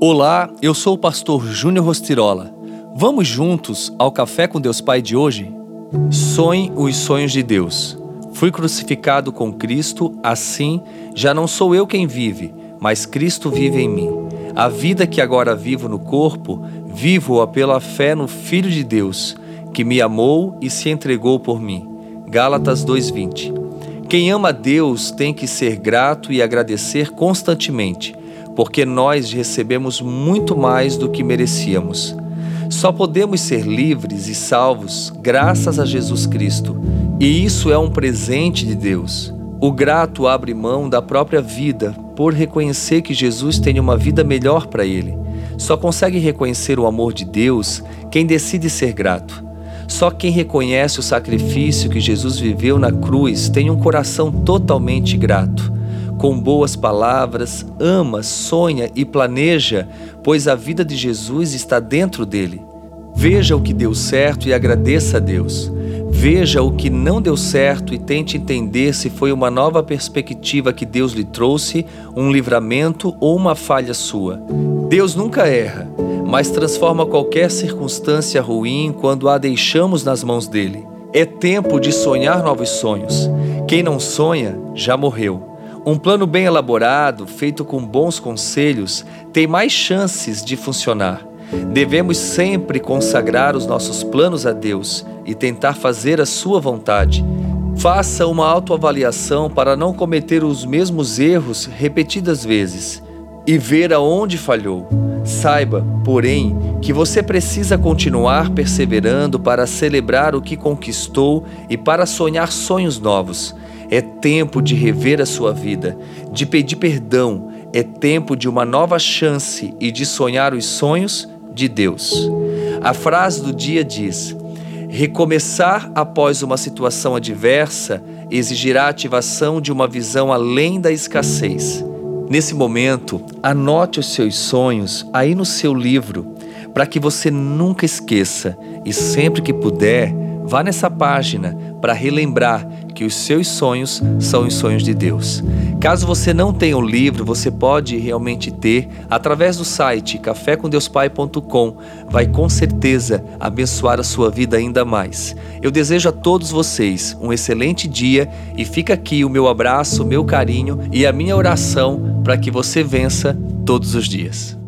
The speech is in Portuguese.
Olá, eu sou o pastor Júnior Rostirola. Vamos juntos ao Café com Deus Pai de hoje? Sonhe os sonhos de Deus. Fui crucificado com Cristo, assim já não sou eu quem vive, mas Cristo vive em mim. A vida que agora vivo no corpo, vivo-a pela fé no Filho de Deus, que me amou e se entregou por mim. Gálatas 2:20. Quem ama Deus tem que ser grato e agradecer constantemente porque nós recebemos muito mais do que merecíamos. Só podemos ser livres e salvos graças a Jesus Cristo, e isso é um presente de Deus. O grato abre mão da própria vida por reconhecer que Jesus tem uma vida melhor para ele. Só consegue reconhecer o amor de Deus quem decide ser grato. Só quem reconhece o sacrifício que Jesus viveu na cruz tem um coração totalmente grato com boas palavras, ama, sonha e planeja, pois a vida de Jesus está dentro dele. Veja o que deu certo e agradeça a Deus. Veja o que não deu certo e tente entender se foi uma nova perspectiva que Deus lhe trouxe, um livramento ou uma falha sua. Deus nunca erra, mas transforma qualquer circunstância ruim quando a deixamos nas mãos dele. É tempo de sonhar novos sonhos. Quem não sonha já morreu. Um plano bem elaborado, feito com bons conselhos, tem mais chances de funcionar. Devemos sempre consagrar os nossos planos a Deus e tentar fazer a Sua vontade. Faça uma autoavaliação para não cometer os mesmos erros repetidas vezes e ver aonde falhou. Saiba, porém, que você precisa continuar perseverando para celebrar o que conquistou e para sonhar sonhos novos. É tempo de rever a sua vida, de pedir perdão, é tempo de uma nova chance e de sonhar os sonhos de Deus. A frase do dia diz: Recomeçar após uma situação adversa exigirá a ativação de uma visão além da escassez. Nesse momento, anote os seus sonhos aí no seu livro, para que você nunca esqueça e sempre que puder, Vá nessa página para relembrar que os seus sonhos são os sonhos de Deus. Caso você não tenha o livro, você pode realmente ter através do site cafécomdeuspai.com. Vai com certeza abençoar a sua vida ainda mais. Eu desejo a todos vocês um excelente dia e fica aqui o meu abraço, o meu carinho e a minha oração para que você vença todos os dias.